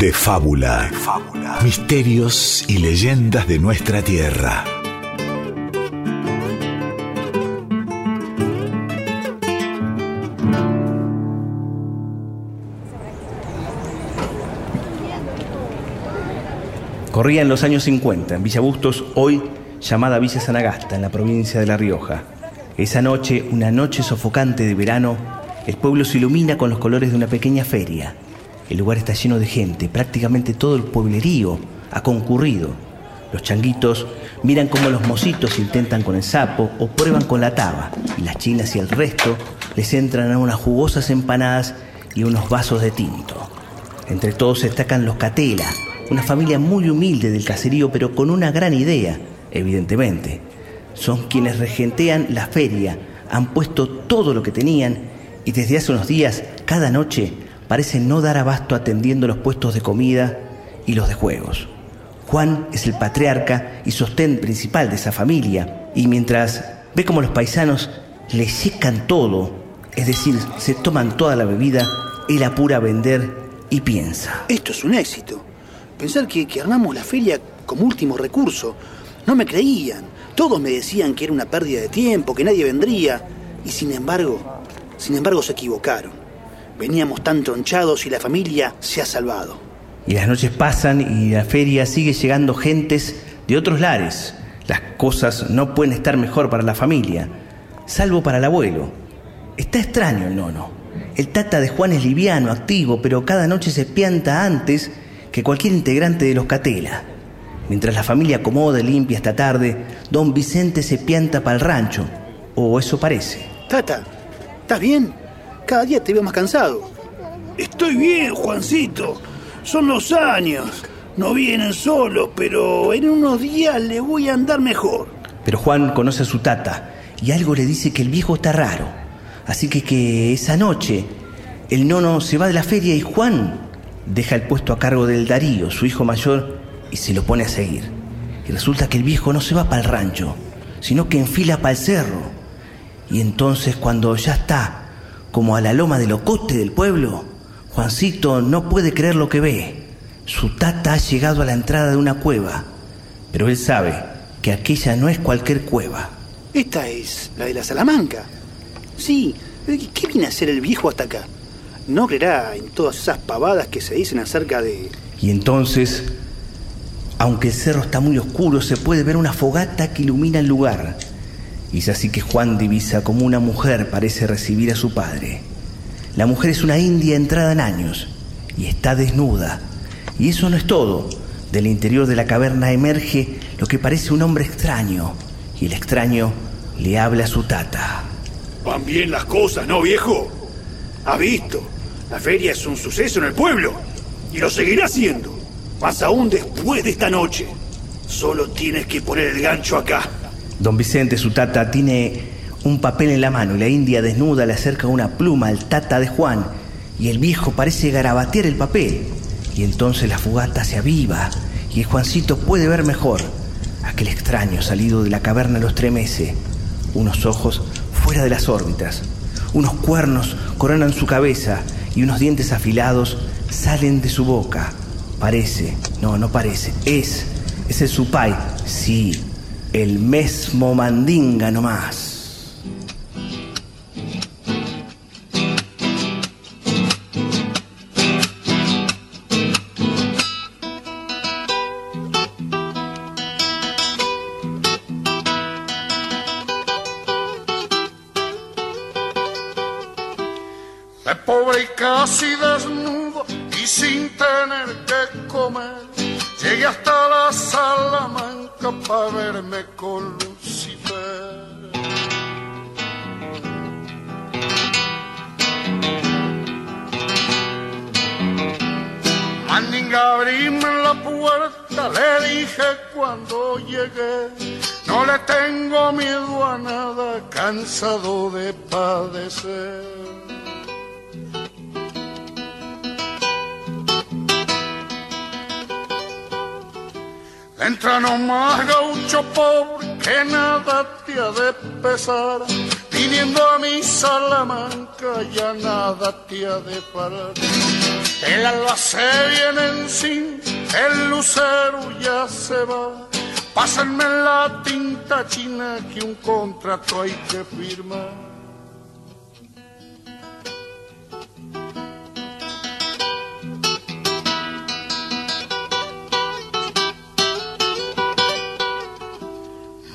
De fábula. Misterios y leyendas de nuestra tierra. Corría en los años 50, en Villa Bustos, hoy llamada Villa Sanagasta, en la provincia de La Rioja. Esa noche, una noche sofocante de verano, el pueblo se ilumina con los colores de una pequeña feria. El lugar está lleno de gente, prácticamente todo el pueblerío ha concurrido. Los changuitos miran cómo los mocitos intentan con el sapo o prueban con la taba, y las chinas y el resto les entran a unas jugosas empanadas y unos vasos de tinto. Entre todos destacan los Catela, una familia muy humilde del caserío, pero con una gran idea, evidentemente. Son quienes regentean la feria, han puesto todo lo que tenían y desde hace unos días, cada noche, parecen no dar abasto atendiendo los puestos de comida y los de juegos. Juan es el patriarca y sostén principal de esa familia, y mientras ve como los paisanos le secan todo, es decir, se toman toda la bebida, él apura a vender y piensa. Esto es un éxito. Pensar que, que armamos la feria como último recurso. No me creían. Todos me decían que era una pérdida de tiempo, que nadie vendría. Y sin embargo, sin embargo se equivocaron. Veníamos tan tronchados y la familia se ha salvado. Y las noches pasan y la feria sigue llegando gentes de otros lares. Las cosas no pueden estar mejor para la familia, salvo para el abuelo. Está extraño el nono. El tata de Juan es liviano, activo, pero cada noche se pianta antes que cualquier integrante de los Catela. Mientras la familia acomoda y limpia esta tarde, don Vicente se pianta para el rancho, o eso parece. Tata, ¿estás bien? Cada día te veo más cansado. Estoy bien, Juancito. Son los años. No vienen solos, pero en unos días le voy a andar mejor. Pero Juan conoce a su tata y algo le dice que el viejo está raro. Así que que esa noche el nono se va de la feria y Juan deja el puesto a cargo del Darío, su hijo mayor, y se lo pone a seguir. Y resulta que el viejo no se va para el rancho, sino que enfila para el cerro. Y entonces cuando ya está como a la loma del ocote del pueblo, Juancito no puede creer lo que ve. Su tata ha llegado a la entrada de una cueva, pero él sabe que aquella no es cualquier cueva. Esta es la de la Salamanca. Sí, ¿qué viene a hacer el viejo hasta acá? No creerá en todas esas pavadas que se dicen acerca de... Y entonces, aunque el cerro está muy oscuro, se puede ver una fogata que ilumina el lugar. Y es así que Juan divisa como una mujer parece recibir a su padre. La mujer es una india entrada en años y está desnuda. Y eso no es todo. Del interior de la caverna emerge lo que parece un hombre extraño. Y el extraño le habla a su tata. Van bien las cosas, ¿no, viejo? ¿Ha visto? La feria es un suceso en el pueblo. Y lo seguirá siendo. Más aún después de esta noche. Solo tienes que poner el gancho acá. Don Vicente, su tata, tiene un papel en la mano y la india desnuda le acerca una pluma al tata de Juan y el viejo parece garabatear el papel. Y entonces la fogata se aviva y el Juancito puede ver mejor. Aquel extraño salido de la caverna lo estremece. Unos ojos fuera de las órbitas. Unos cuernos coronan su cabeza y unos dientes afilados salen de su boca. Parece, no, no parece, es, es el supay, sí, el mismo mandinga nomás. Pobre y casi desnudo y sin tener que comer, llegué hasta la Salamanca para verme con Lucifer. Mandinga, abrime la puerta, le dije cuando llegué. No le tengo miedo a nada, cansado de padecer. Entra nomás gaucho pobre que nada te ha de pesar. Viniendo a mi Salamanca ya nada te ha de parar. El alba se viene encima, el lucero ya se va. Pásenme la tinta china que un contrato hay que firmar.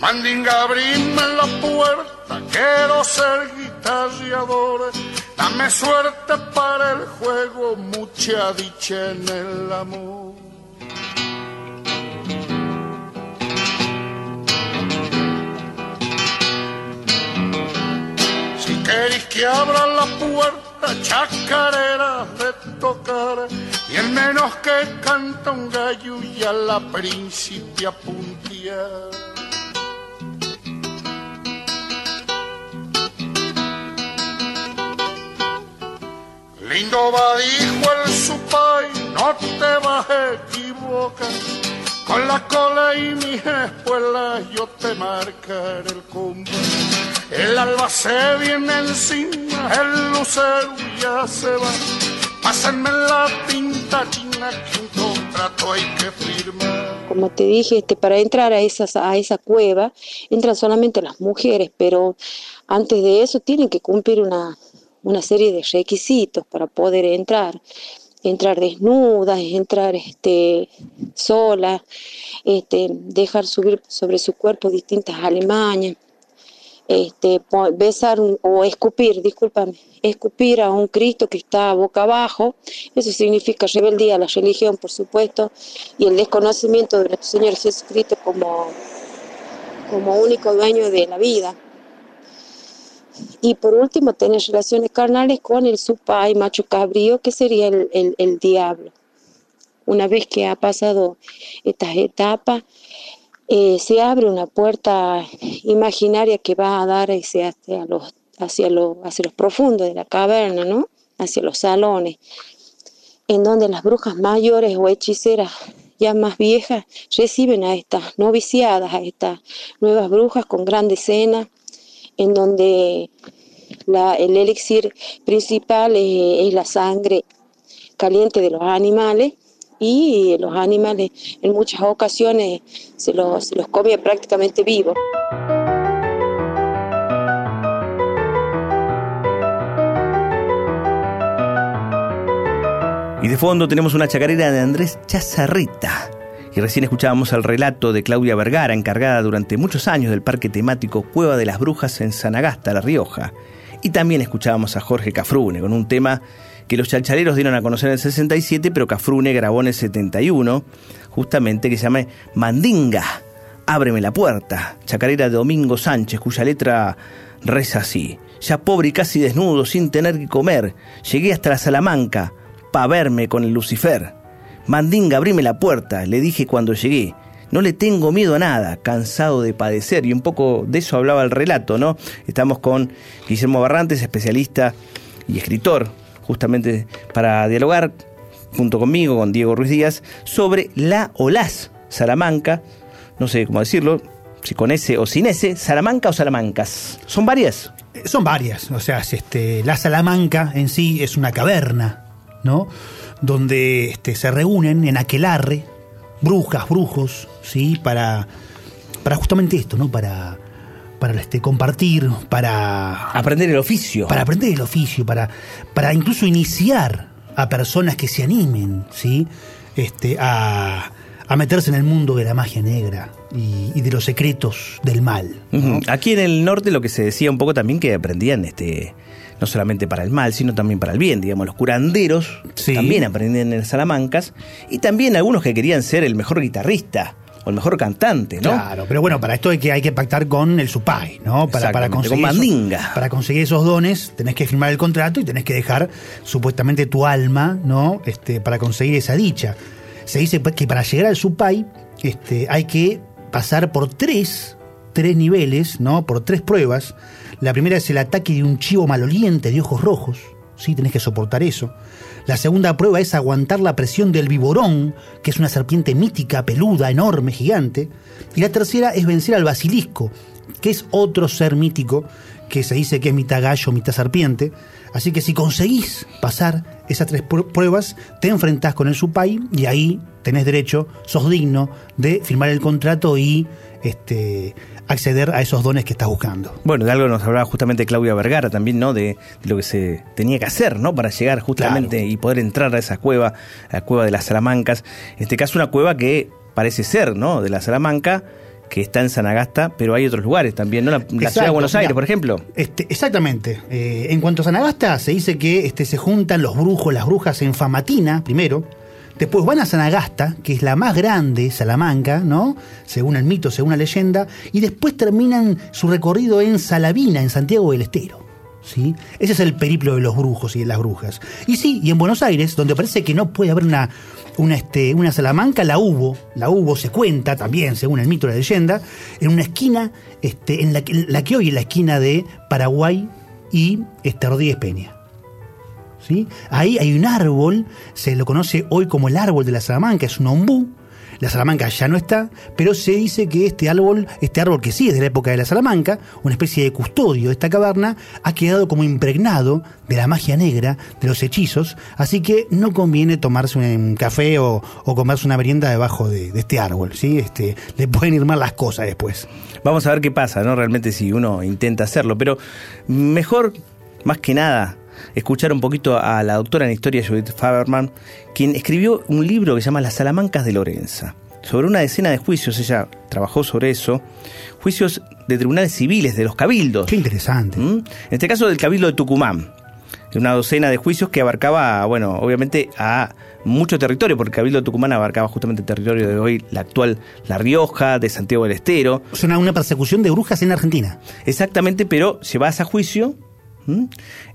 Mandinga, abrime la puerta, quiero ser guitarreador. Dame suerte para el juego, mucha dicha en el amor. Si queréis que abra la puerta, chacarera de tocar, y el menos que canta un gallo y a la principia puntear. Va, dijo el supay, no te vas a equivocar. Con la cola y mis espuelas yo te marcaré el combo. El alba se viene encima, el lucero ya se va. Pásenme la tinta china que un contrato hay que firmar. Como te dije, este, para entrar a, esas, a esa cueva entran solamente las mujeres, pero antes de eso tienen que cumplir una, una serie de requisitos para poder entrar entrar desnudas, entrar este, sola, este, dejar subir sobre su cuerpo distintas alemañas, este, besar o escupir, discúlpame, escupir a un Cristo que está boca abajo, eso significa rebeldía a la religión, por supuesto, y el desconocimiento de nuestro Señor Jesucristo como, como único dueño de la vida. Y por último, tener relaciones carnales con el supay macho cabrío, que sería el, diablo. Una vez que ha pasado estas etapas, eh, se abre una puerta imaginaria que va a dar hacia, los, hacia, los, hacia los profundos de la caverna, ¿no? hacia los salones, en donde las brujas mayores o hechiceras ya más viejas reciben a estas noviciadas, a estas nuevas brujas con grandes cenas en donde el elixir principal es, la sangre caliente de los animales y los animales en muchas ocasiones se los, se los come prácticamente vivos. Y de fondo tenemos una chacarera de Andrés Chazarrita, y recién escuchábamos el relato de Claudia Vergara, encargada durante muchos años del parque temático Cueva de las Brujas en Sanagasta, La Rioja. Y también escuchábamos a Jorge Cafrune con un tema que los chalchaleros dieron a conocer en el 67, pero Cafrune grabó en el 71, justamente que se llama Mandinga, Ábreme la puerta, chacarera de Domingo Sánchez, cuya letra reza así. Ya pobre y casi desnudo, sin tener que comer, llegué hasta la Salamanca, pa' verme con el Lucifer. Mandinga, abrime la puerta, le dije cuando llegué. No le tengo miedo a nada, cansado de padecer. Y un poco de eso hablaba el relato, ¿no? Estamos con Guillermo Barrantes, especialista y escritor, justamente para dialogar junto conmigo, con Diego Ruiz Díaz, sobre la o las Salamanca, no sé cómo decirlo, si con ese o sin ese, Salamanca o Salamancas. ¿Son varias? Eh, son varias, o sea, este, la Salamanca en sí es una caverna, ¿no? Donde este, se reúnen en aquelarre brujas, brujos, ¿sí? Para, para justamente esto, ¿no? Para, para este, compartir, para... Aprender el oficio. Para aprender el oficio, para, para incluso iniciar a personas que se animen, ¿sí? Este, a, a meterse en el mundo de la magia negra y, de los secretos del mal. Aquí en el norte lo que se decía un poco también que aprendían este no solamente para el mal, sino también para el bien. Digamos, los curanderos también aprendían en Salamancas y también algunos que querían ser el mejor guitarrista o el mejor cantante, ¿no? Claro, pero bueno, para esto hay que, hay que pactar con el supay, ¿no? Para, para conseguir con mandinga. para conseguir esos dones tenés que firmar el contrato y tenés que dejar supuestamente tu alma, ¿no? Este, para conseguir esa dicha. Se dice que para llegar al supay este, hay que pasar por tres, tres niveles, ¿no? Por tres pruebas la primera es el ataque de un chivo maloliente de ojos rojos, ¿sí? tenés que soportar eso. La segunda prueba es aguantar la presión del viborón, que es una serpiente mítica, peluda, enorme, gigante. Y la tercera es vencer al basilisco, que es otro ser mítico que se dice que es mitad gallo, mitad serpiente. Así que si conseguís pasar esas tres pruebas, te enfrentás con el Supai y ahí tenés derecho, sos digno de firmar el contrato y este, acceder a esos dones que estás buscando. Bueno, de algo nos hablaba justamente Claudia Vergara también, ¿no? De, lo que se tenía que hacer, ¿no? Para llegar justamente y poder entrar a esa cueva, a la cueva de las Salamancas. En este caso, una cueva que parece ser, ¿no? De la Salamanca que está en Sanagasta, pero hay otros lugares también, ¿no? La, ciudad de Buenos Aires, por ejemplo. Este, exactamente. Eh, en cuanto a Sanagasta, se dice que este, se juntan los brujos, las brujas en Famatina, primero. Después van a Sanagasta, que es la más grande, Salamanca, ¿no? Según el mito, según la leyenda. Y después terminan su recorrido en Salavina, en Santiago del Estero. ¿Sí? Ese es el periplo de los brujos y de las brujas. Y sí, y en Buenos Aires, donde parece que no puede haber una, una, este, una Salamanca, la hubo, la hubo, se cuenta también, según el mito de la leyenda, en una esquina, este, en la, la que hoy es la esquina de Paraguay y este, Rodríguez Peña. Ahí hay un árbol, se lo conoce hoy como el árbol de la Salamanca, es un ombú, la Salamanca ya no está, pero se dice que este árbol, este árbol que sí es de la época de la Salamanca, una especie de custodio de esta caverna, ha quedado como impregnado de la magia negra, de los hechizos, así que no conviene tomarse un café o, comerse una merienda debajo de, este árbol, ¿sí? Este, le pueden ir mal las cosas después. Vamos a ver qué pasa, ¿no? Realmente si uno intenta hacerlo, pero mejor, más que nada, escuchar un poquito a la doctora en historia Judith Faberman, quien escribió un libro que se llama Las Salamancas de Lorenza. Sobre una decena de juicios, ella trabajó sobre eso, juicios de tribunales civiles, de los cabildos. Qué interesante. ¿Mm? En este caso del cabildo de Tucumán. Una docena de juicios que abarcaba, bueno, obviamente a mucho territorio, porque el Cabildo de Tucumán abarcaba justamente el territorio de hoy, la actual La Rioja, de Santiago del Estero. Es una, una persecución de brujas en Argentina. Exactamente, pero llevadas a juicio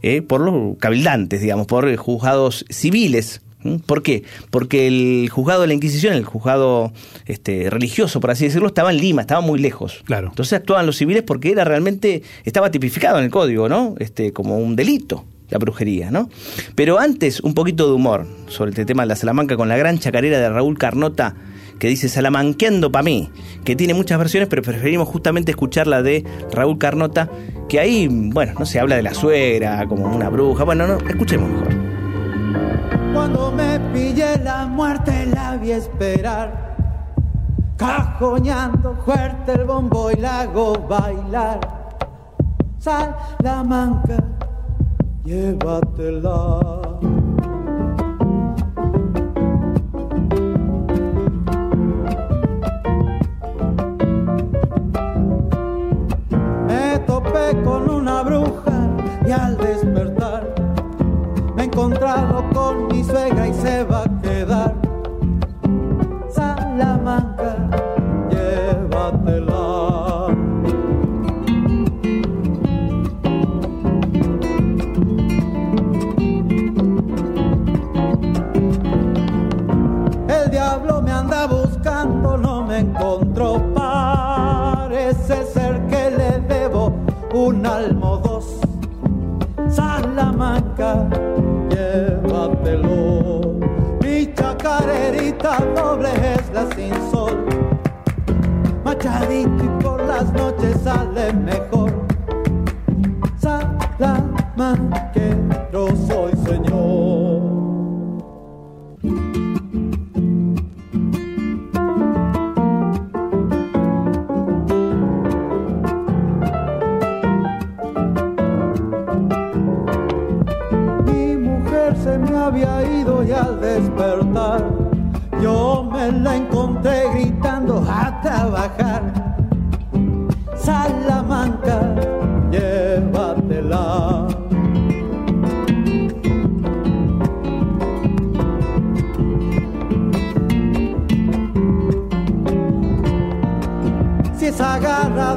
eh, por los cabildantes, digamos, por juzgados civiles. ¿Por qué? Porque el juzgado de la Inquisición, el juzgado este, religioso, por así decirlo, estaba en Lima, estaba muy lejos. Claro. Entonces actuaban los civiles porque era realmente, estaba tipificado en el código, ¿no? Este, como un delito, la brujería, ¿no? Pero antes, un poquito de humor sobre este tema de la Salamanca con la gran chacarera de Raúl Carnota que dice Salamanqueando pa' mí, que tiene muchas versiones, pero preferimos justamente escuchar la de Raúl Carnota, que ahí, bueno, no se habla de la suegra como una bruja. Bueno, no, escuchemos mejor. Cuando me pillé la muerte la vi esperar, cajoñando fuerte el bombo y la hago bailar. Salamanca, llévatela. Bruja y al despertar me he encontrado con mi suegra y se va a quedar. Salamanca, llévatelo. Mi chacarerita doble es la sin sol. Machadito y por las noches sale mejor. Salamanquero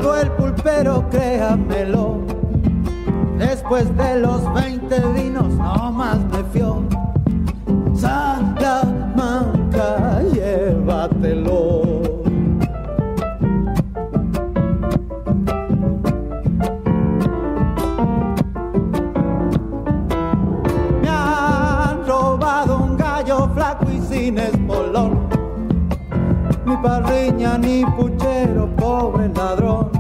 El pulpero, créamelo. Después de los 20 vinos, no más me fió. Santa Manca, llévatelo. Me han robado un gallo flaco y sin espolón. Ni parriña ni puchero, pobre ladrón.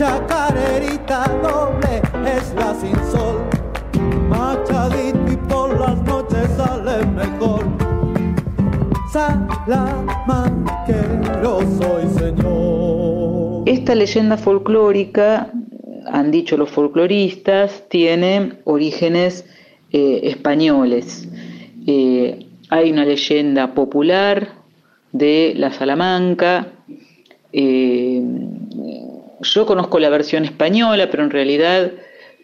Chacarerita doble es la sin sol. Machadito y por las noches sale mejor. Salamanquero soy señor. Esta leyenda folclórica, han dicho los folcloristas, tiene orígenes eh, españoles. Eh, hay una leyenda popular de la Salamanca. eh, yo conozco la versión española, pero en realidad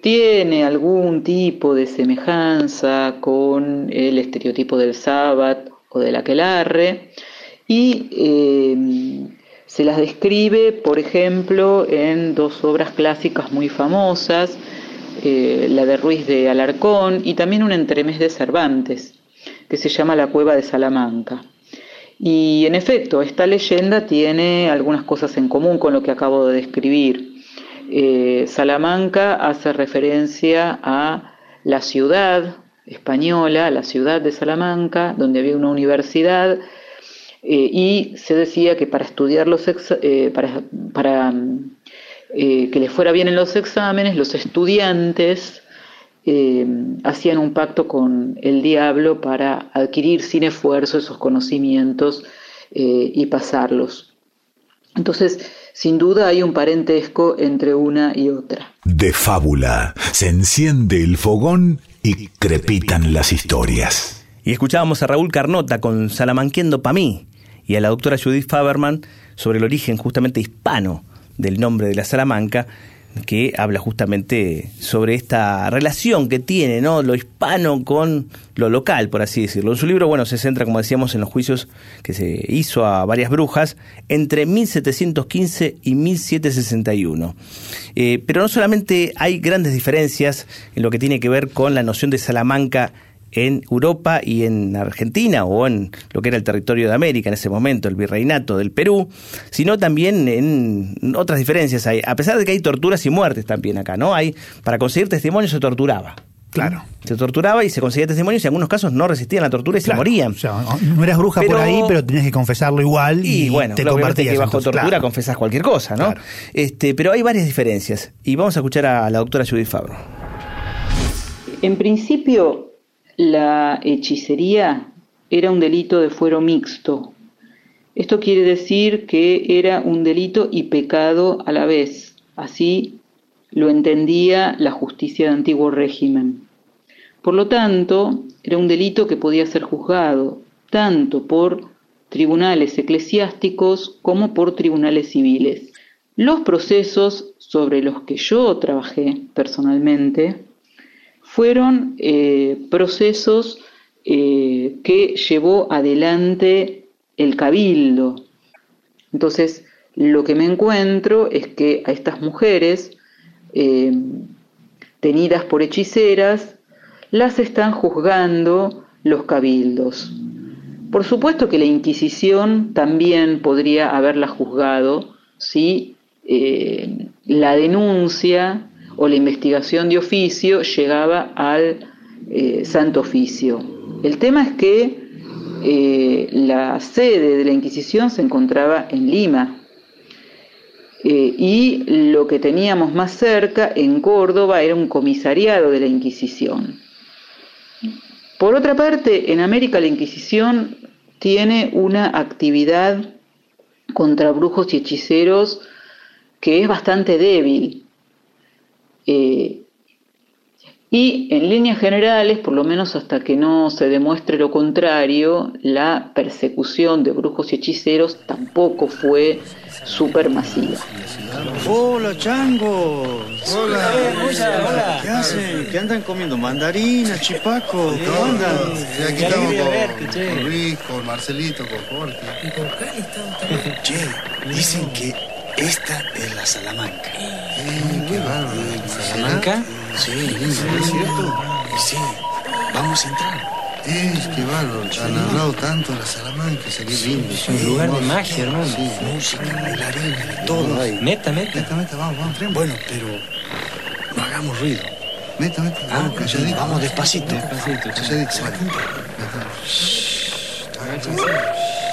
tiene algún tipo de semejanza con el estereotipo del sábado o del aquelarre y eh, se las describe, por ejemplo, en dos obras clásicas muy famosas, eh, la de Ruiz de Alarcón y también un entremés de Cervantes, que se llama La Cueva de Salamanca. Y en efecto, esta leyenda tiene algunas cosas en común con lo que acabo de describir. Eh, Salamanca hace referencia a la ciudad española, la ciudad de Salamanca, donde había una universidad eh, y se decía que para estudiar los eh, para, para, eh, que les fuera bien en los exámenes, los estudiantes eh, hacían un pacto con el diablo para adquirir sin esfuerzo esos conocimientos eh, y pasarlos. Entonces, sin duda hay un parentesco entre una y otra. De fábula. Se enciende el fogón y crepitan las historias. Y escuchábamos a Raúl Carnota con Salamanquendo pa' mí y a la doctora Judith Faberman sobre el origen justamente hispano del nombre de la Salamanca, que habla justamente sobre esta relación que tiene ¿no? lo hispano con lo local, por así decirlo. En su libro, bueno, se centra, como decíamos, en los juicios que se hizo a varias brujas entre 1715 y 1761. Eh, pero no solamente hay grandes diferencias en lo que tiene que ver con la noción de Salamanca en Europa y en Argentina o en lo que era el territorio de América en ese momento, el virreinato del Perú, sino también en otras diferencias. Hay, a pesar de que hay torturas y muertes también acá, ¿no? Hay para conseguir testimonio se torturaba. Claro. Se torturaba y se conseguía testimonios y en algunos casos no resistían la tortura y Claro. se morían. O sea, no eras bruja por ahí, pero tenías que confesarlo igual y, Y bueno, te compartías. que bajo entonces, tortura claro. confesás cualquier cosa, ¿no? Claro. Este, pero hay varias diferencias. Y vamos a escuchar a la doctora Judith Fabro. En principio, la hechicería era un delito de fuero mixto. Esto quiere decir que era un delito y pecado a la vez. Así lo entendía la justicia de antiguo régimen. Por lo tanto, era un delito que podía ser juzgado tanto por tribunales eclesiásticos como por tribunales civiles. Los procesos sobre los que yo trabajé personalmente fueron eh, procesos eh, que llevó adelante el cabildo. Entonces, lo que me encuentro es que a estas mujeres, eh, tenidas por hechiceras, las están juzgando los cabildos. Por supuesto que la Inquisición también podría haberla juzgado si la denuncia o la investigación de oficio llegaba al eh, Santo Oficio. El tema es que eh, la sede de la Inquisición se encontraba en Lima eh, y lo que teníamos más cerca, en Córdoba, era un comisariado de la Inquisición. Por otra parte, en América la Inquisición tiene una actividad contra brujos y hechiceros que es bastante débil. Eh, y en líneas generales, por lo menos hasta que no se demuestre lo contrario, la persecución de brujos y hechiceros tampoco fue supermasiva. Hola, chango. Hola. hola. ¿Qué hacen? ¿Qué andan comiendo? Mandarinas, chipaco. ¿Qué andan? Y aquí estamos con, con Luis, con Marcelito, con Jorge. Che, dicen que esta es la Salamanca. Eh, qué bárbaro. ¿Salamanca? Sí, ¿es cierto? Sí, vamos a entrar. Eh, qué bárbaro. Han hablado tanto de la Salamanca, sería lindo. Es un lugar de magia, hermano. Sí. Música, bailarines, de todo hay. Neta, neta. Neta, neta, vamos, vamos. Bueno, pero no hagamos ruido. Meta, meta. Vamos, calladito. Vamos despacito. Despacito. Calladito. Se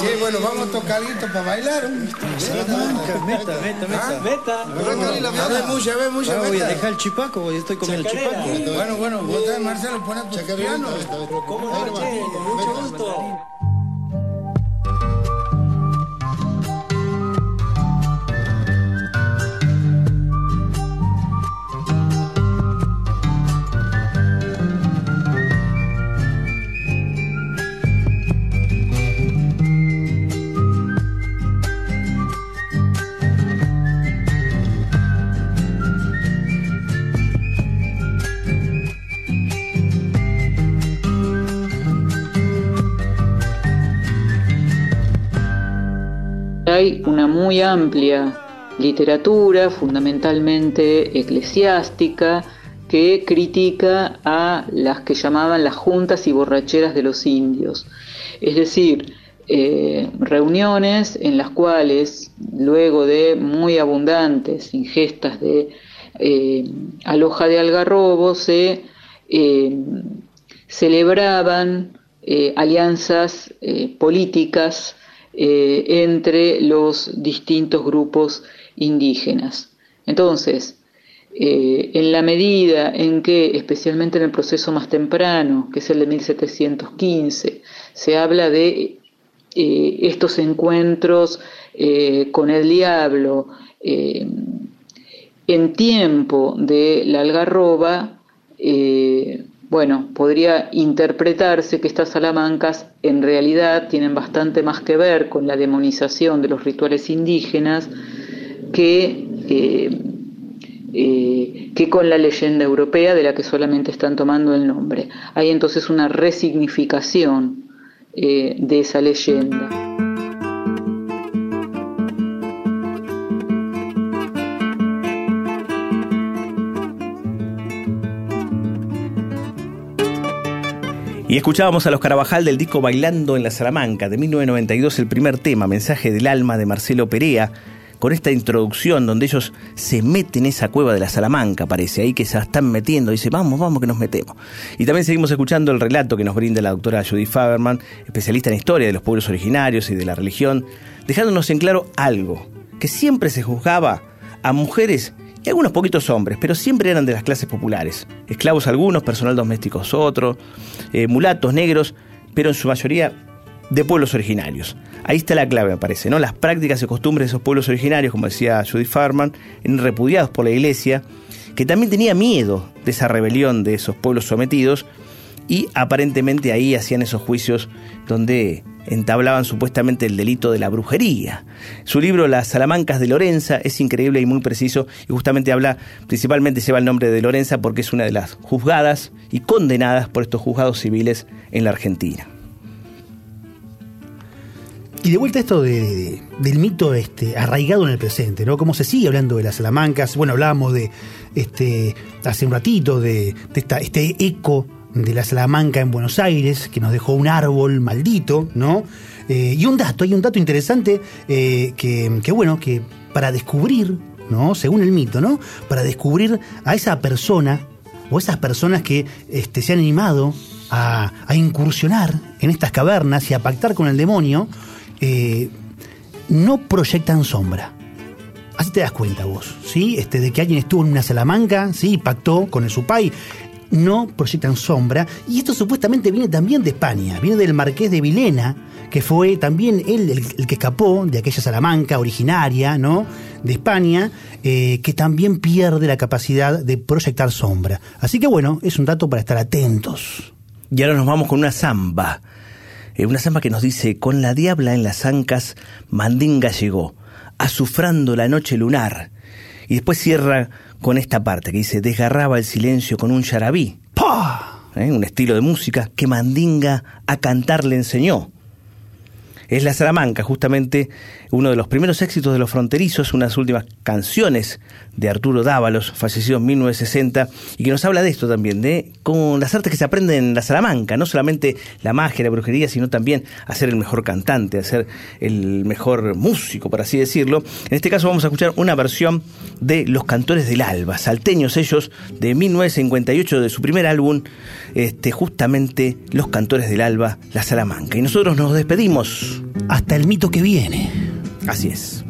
Che, bueno, vamos a tocar algo para bailar. Meta, meta, meta. Meta. A ver, mucha, a ver, mucha, voy a dejar el chipaco, voy, estoy comiendo el chipaco. Bueno, bueno, vos también, Marcelo, pon a tu piano. ¿Cómo no, che? Con mucho gusto. Hay una muy amplia literatura, fundamentalmente eclesiástica, que critica a las que llamaban las juntas y borracheras de los indios. Es decir, eh, reuniones en las cuales, luego de muy abundantes ingestas de eh, aloja de algarrobo, se eh, celebraban alianzas políticas eh, entre los distintos grupos indígenas. Entonces, eh, en la medida en que, especialmente en el proceso más temprano, que es el de 1715, se habla de eh, estos encuentros con el diablo en tiempo de la algarroba, bueno, podría interpretarse que estas salamancas en realidad tienen bastante más que ver con la demonización de los rituales indígenas que, eh, eh, que con la leyenda europea de la que solamente están tomando el nombre. Hay entonces una resignificación eh, de esa leyenda. Y escuchábamos a los Carabajal del disco Bailando en la Salamanca de 1992, el primer tema, Mensaje del Alma de Marcelo Perea, con esta introducción donde ellos se meten en esa cueva de la Salamanca, parece, ahí que se están metiendo, dice, vamos, vamos que nos metemos. Y también seguimos escuchando el relato que nos brinda la doctora Judy Faberman, especialista en historia de los pueblos originarios y de la religión, dejándonos en claro algo, que siempre se juzgaba a mujeres y algunos poquitos hombres, pero siempre eran de las clases populares. Esclavos algunos, personal doméstico otros, eh, mulatos, negros, pero en su mayoría de pueblos originarios. Ahí está la clave, me parece, ¿no? Las prácticas y costumbres de esos pueblos originarios, como decía Judy Farman, repudiados por la iglesia, que también tenía miedo de esa rebelión de esos pueblos sometidos, y aparentemente ahí hacían esos juicios donde entablaban supuestamente el delito de la brujería. Su libro Las Salamancas de Lorenza es increíble y muy preciso y justamente habla, principalmente lleva el nombre de Lorenza porque es una de las juzgadas y condenadas por estos juzgados civiles en la Argentina. Y de vuelta esto de, de- del mito este, arraigado en el presente, ¿no? Cómo se sigue hablando de las salamancas. Bueno, hablábamos de este hace un ratito de, este eco de la Salamanca en Buenos Aires, que nos dejó un árbol maldito, ¿no? Eh, y un dato, hay un dato interesante eh, que, que, bueno, que para descubrir, ¿no? Según el mito, ¿no? Para descubrir a esa persona o esas personas que este, se han animado a, a incursionar en estas cavernas y a pactar con el demonio, eh, no proyectan sombra. Así te das cuenta vos, ¿sí? Este, de que alguien estuvo en una Salamanca, ¿sí? Pactó con el Supay. No proyectan sombra. Y esto supuestamente viene también de España. Viene del Marqués de Vilena, que fue también él el, que escapó de aquella Salamanca originaria, ¿no? De España, eh, que también pierde la capacidad de proyectar sombra. Así que bueno, es un dato para estar atentos. Y ahora nos vamos con una samba. Eh, una samba que nos dice, con la diabla en las ancas, Mandinga llegó, azufrando la noche lunar. Y después cierra con esta parte que dice, desgarraba el silencio con un yarabí. ¡Pah! ¿Eh? Un estilo de música que Mandinga a cantar le enseñó. Es la Salamanca, justamente uno de los primeros éxitos de los fronterizos, unas últimas canciones de Arturo Dávalos, fallecido en 1960, y que nos habla de esto también, de con las artes que se aprenden en la Salamanca, no solamente la magia, la brujería, sino también a ser el mejor cantante, a ser el mejor músico, por así decirlo. En este caso vamos a escuchar una versión de Los Cantores del Alba, salteños ellos, de 1958, de su primer álbum, este, justamente Los Cantores del Alba, la Salamanca. Y nosotros nos despedimos hasta el mito que viene. Así es.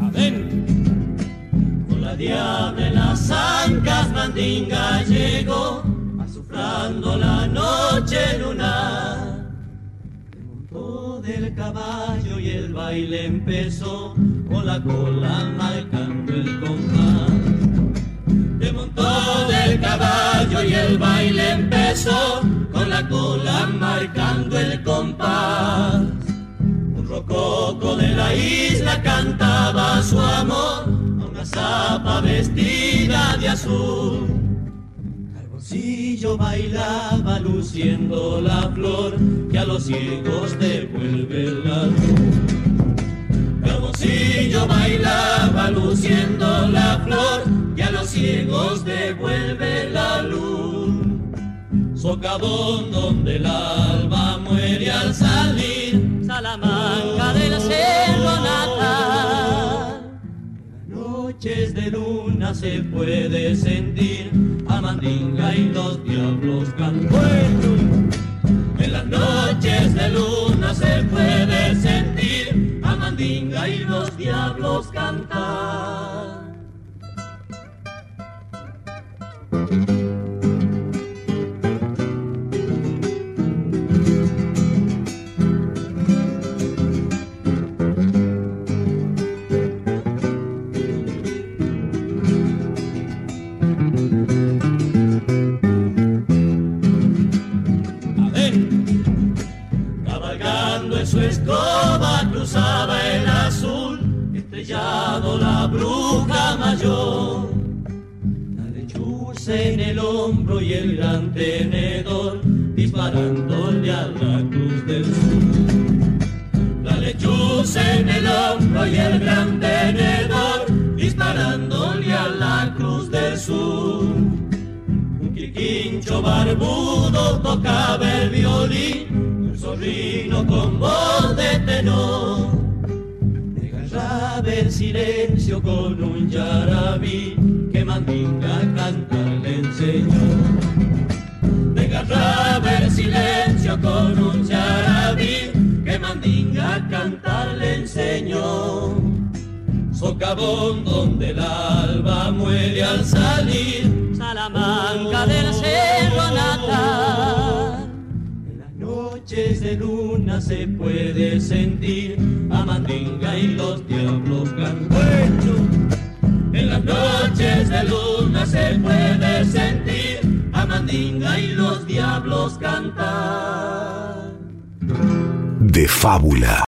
Con la diabla en las ancas, Mandinga llegó, azufrando la noche lunar. Montó del caballo y el baile empezó, con la cola marcando la isla cantaba su amor a una zapa vestida de azul. Carboncillo bailaba luciendo la flor que a los ciegos devuelve la luz. Carboncillo bailaba luciendo la flor que a los ciegos devuelve la luz. Socavón donde el alba muere al salir, Salamanca del cerro natal. En las noches de luna se puede sentir a Mandinga y los diablos cantan. En las noches de luna se puede sentir a Mandinga y los diablos cantar. En el hombro y el gran tenedor, disparándole a la cruz del sur. La lechuza en el hombro y el gran tenedor, disparándole a la cruz del sur. Un quincho barbudo tocaba el violín, un zorrino con voz de tenor. El silencio con un yarabí que Mandinga a enseñó. Desgarraba el silencio con un yarabí que Mandinga cantar le enseñó. Socavón donde el alba muere al salir, Salamanca del cerro natal. En las noches de luna se puede sentir a Mandinga y los diablos cantan. Las noches de luna se puede sentir a Mandinga y los diablos cantar. De fábula.